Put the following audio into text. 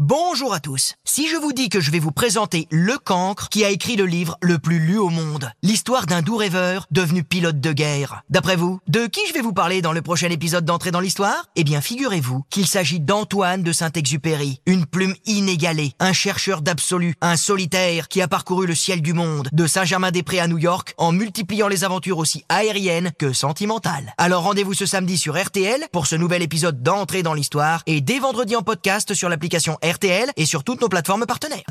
Bonjour à tous. Si je vous dis que je vais vous présenter Le Cancre, qui a écrit le livre le plus lu au monde, l'histoire d'un doux rêveur devenu pilote de guerre. D'après vous, de qui je vais vous parler dans le prochain épisode d'entrée dans l'histoire? Eh bien, figurez-vous qu'il s'agit d'Antoine de Saint-Exupéry, une plume inégalée, un chercheur d'absolu, un solitaire qui a parcouru le ciel du monde, de Saint-Germain-des-Prés à New York, en multipliant les aventures aussi aériennes que sentimentales. Alors rendez-vous ce samedi sur RTL pour ce nouvel épisode d'entrée dans l'histoire et dès vendredi en podcast sur l'application RTL et sur toutes nos plateformes partenaires.